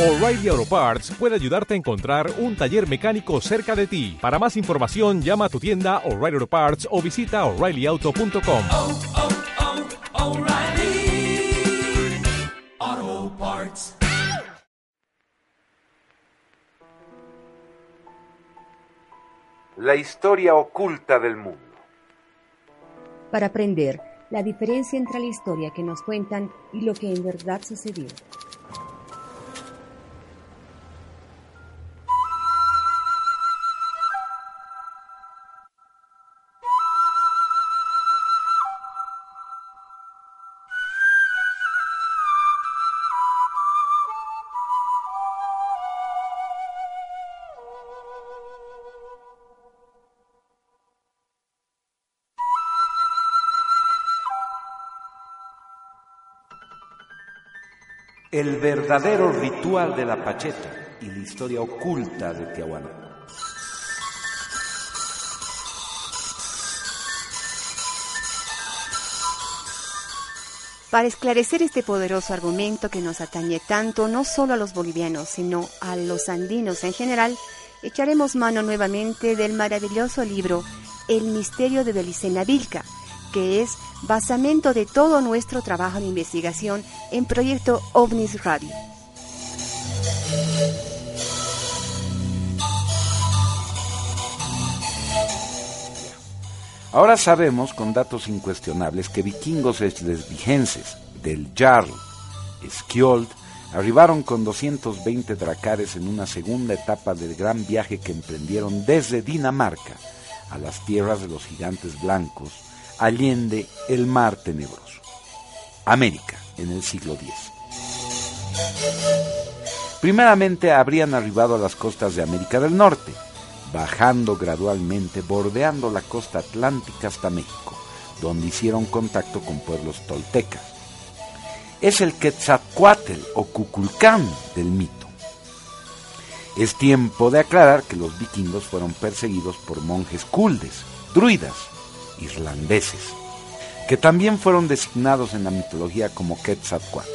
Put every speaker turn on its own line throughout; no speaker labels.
O'Reilly Auto Parts puede ayudarte a encontrar un taller mecánico cerca de ti. Para más información, llama a tu tienda O'Reilly Auto Parts o visita oreillyauto.com.
oh, oh, Parts.
La historia oculta del mundo.
para aprender la diferencia entre la historia que nos cuentan y lo que en verdad sucedió.
El verdadero ritual de la pacheta y la historia oculta de Tiahuanaco.
Para esclarecer este poderoso argumento que nos atañe tanto no solo a los bolivianos, sino a los andinos en general, echaremos mano nuevamente del maravilloso libro El misterio de Belicena Vilca, que es basamento de todo nuestro trabajo de investigación en Proyecto OVNIS Radio.
Ahora sabemos con datos incuestionables que vikingos eslesvigenses del Jarl Skjold arribaron con 220 dracares en una segunda etapa del gran viaje que emprendieron desde Dinamarca a las tierras de los gigantes blancos, allende el mar tenebroso. América, en el siglo X. Primeramente habrían arribado a las costas de América del Norte, bajando gradualmente, bordeando la costa atlántica hasta México, donde hicieron contacto con pueblos toltecas. Es el Quetzalcoatl o Cuculcán del mito. Es tiempo de aclarar que los vikingos fueron perseguidos por monjes culdes, druidas, irlandeses, que también fueron designados en la mitología como Quetzalcoatl,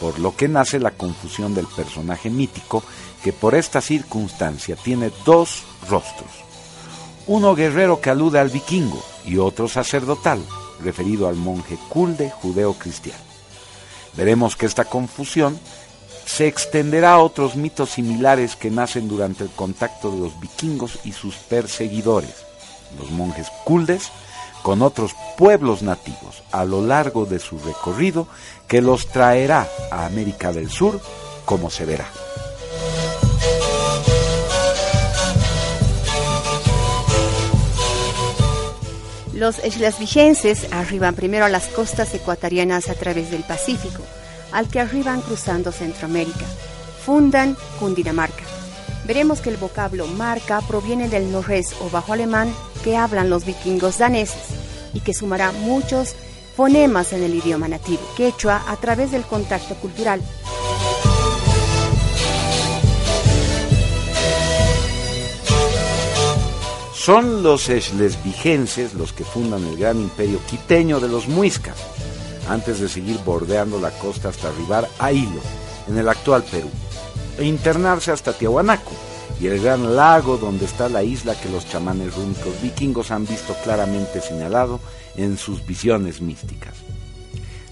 por lo que nace la confusión del personaje mítico que por esta circunstancia tiene dos rostros, uno guerrero que alude al vikingo y otro sacerdotal, referido al monje culde judeo-cristiano. Veremos que esta confusión se extenderá a otros mitos similares que nacen durante el contacto de los vikingos y sus perseguidores, los monjes culdes, con otros pueblos nativos a lo largo de su recorrido que los traerá a América del Sur, como se verá.
Los eslasvigenses arriban primero a las costas ecuatorianas a través del Pacífico, al que arriban cruzando Centroamérica. Fundan Cundinamarca. Veremos que el vocablo marca proviene del norrés o bajo alemán que hablan los vikingos daneses y que sumará muchos fonemas en el idioma nativo quechua a través del contacto cultural.
Son los eslesvigenses los que fundan el gran imperio quiteño de los muiscas, antes de seguir bordeando la costa hasta arribar a Hilo, en el actual Perú, e internarse hasta Tiahuanaco, y el gran lago donde está la isla que los chamanes rúnicos vikingos han visto claramente señalado en sus visiones místicas.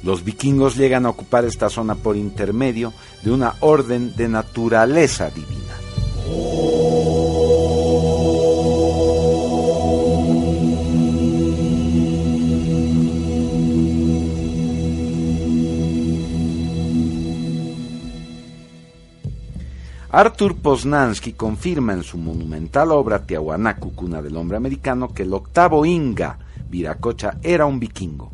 Los vikingos llegan a ocupar esta zona por intermedio de una orden de naturaleza divina. Arthur Poznansky confirma en su monumental obra Tiahuanacu, cuna del hombre americano, que el octavo Inga, Viracocha, era un vikingo.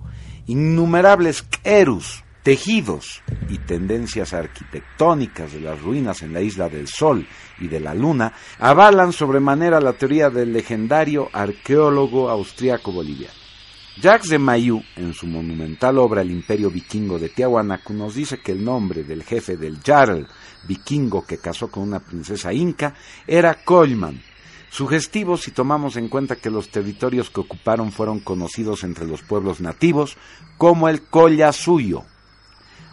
Innumerables querus, tejidos y tendencias arquitectónicas de las ruinas en la isla del Sol y de la Luna avalan sobremanera la teoría del legendario arqueólogo austriaco boliviano. Jacques de Mailloux, en su monumental obra El Imperio Vikingo de Tiahuanacu, nos dice que el nombre del jefe del Jarl vikingo que casó con una princesa inca era Colman, sugestivo si tomamos en cuenta que los territorios que ocuparon fueron conocidos entre los pueblos nativos como el Collasuyo.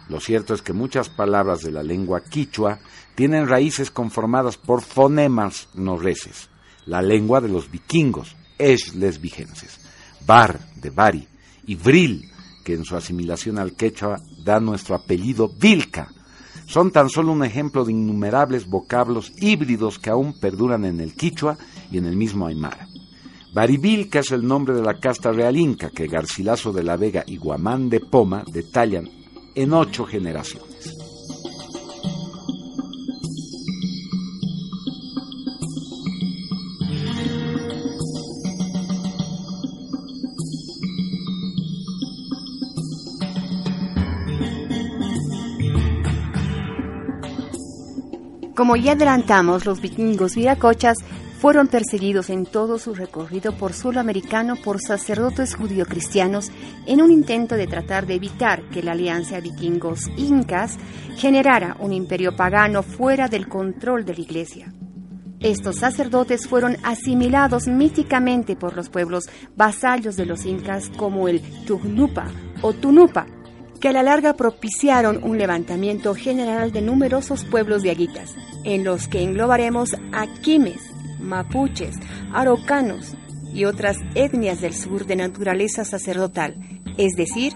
Lo cierto es que muchas palabras de la lengua quichua tienen raíces conformadas por fonemas no reces, la lengua de los vikingos, les vigenses, bar de bari y vril, que en su asimilación al quechua da nuestro apellido Vilca. Son tan solo un ejemplo de innumerables vocablos híbridos que aún perduran en el quichua y en el mismo aymara. Barivilca es el nombre de la casta real inca que Garcilaso de la Vega y Guamán de Poma detallan en ocho generaciones.
Como ya adelantamos, los vikingos viracochas fueron perseguidos en todo su recorrido por suelo americano por sacerdotes judio-cristianos en un intento de tratar de evitar que la alianza vikingos-incas generara un imperio pagano fuera del control de la iglesia. Estos sacerdotes fueron asimilados míticamente por los pueblos vasallos de los incas como el Tugnupa o Tunupa, que a la larga propiciaron un levantamiento general de numerosos pueblos de aguitas, en los que englobaremos a Quimes, mapuches, araucanos y otras etnias del sur de naturaleza sacerdotal, es decir,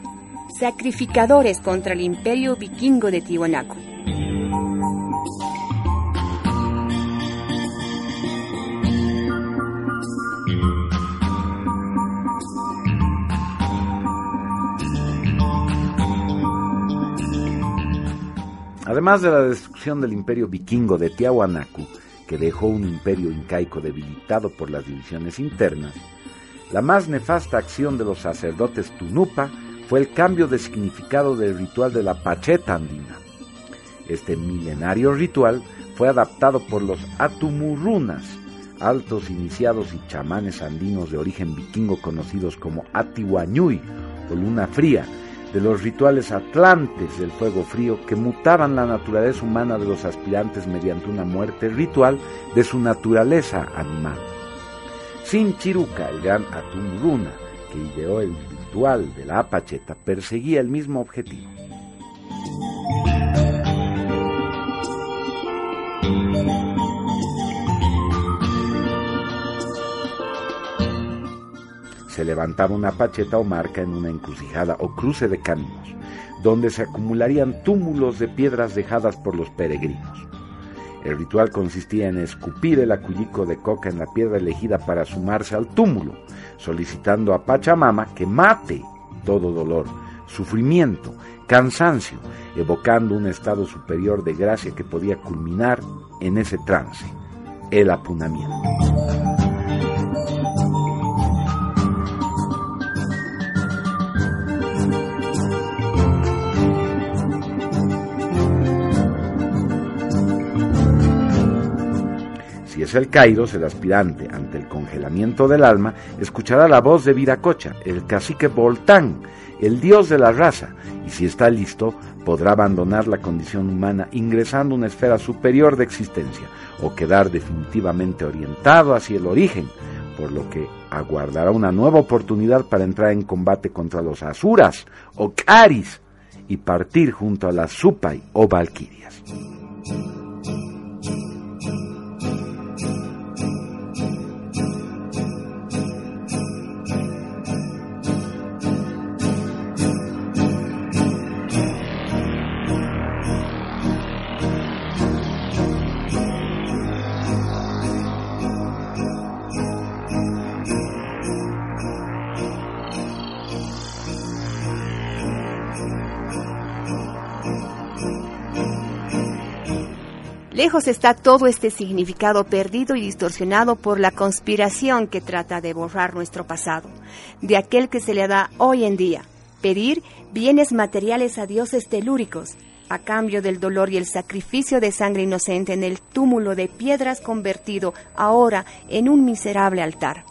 sacrificadores contra el imperio vikingo de Tiwanaku.
Además de la destrucción del imperio vikingo de Tiahuanacu, que dejó un imperio incaico debilitado por las divisiones internas, la más nefasta acción de los sacerdotes Tunupa fue el cambio de significado del ritual de la Pacheta andina. Este milenario ritual fue adaptado por los Atumurunas, altos iniciados y chamanes andinos de origen vikingo conocidos como Atihuañuy o Luna Fría, de los rituales atlantes del fuego frío que mutaban la naturaleza humana de los aspirantes mediante una muerte ritual de su naturaleza animal. Sin Chiruca, el gran Atumuruna, que ideó el ritual de la apacheta, perseguía el mismo objetivo. Se levantaba una pacheta o marca en una encrucijada o cruce de caminos, donde se acumularían túmulos de piedras dejadas por los peregrinos. El ritual consistía en escupir el acullico de coca en la piedra elegida para sumarse al túmulo, solicitando a Pachamama que mate todo dolor, sufrimiento, cansancio, evocando un estado superior de gracia que podía culminar en ese trance, el apunamiento. El Kairos, el aspirante, ante el congelamiento del alma, escuchará la voz de Viracocha, el cacique Voltán, el dios de la raza, y si está listo, podrá abandonar la condición humana ingresando a una esfera superior de existencia, o quedar definitivamente orientado hacia el origen, por lo que aguardará una nueva oportunidad para entrar en combate contra los Asuras o Caris y partir junto a las Supai o Valquirias.
Lejos está todo este significado perdido y distorsionado por la conspiración que trata de borrar nuestro pasado, de aquel que se le da hoy en día, pedir bienes materiales a dioses telúricos, a cambio del dolor y el sacrificio de sangre inocente en el túmulo de piedras convertido ahora en un miserable altar.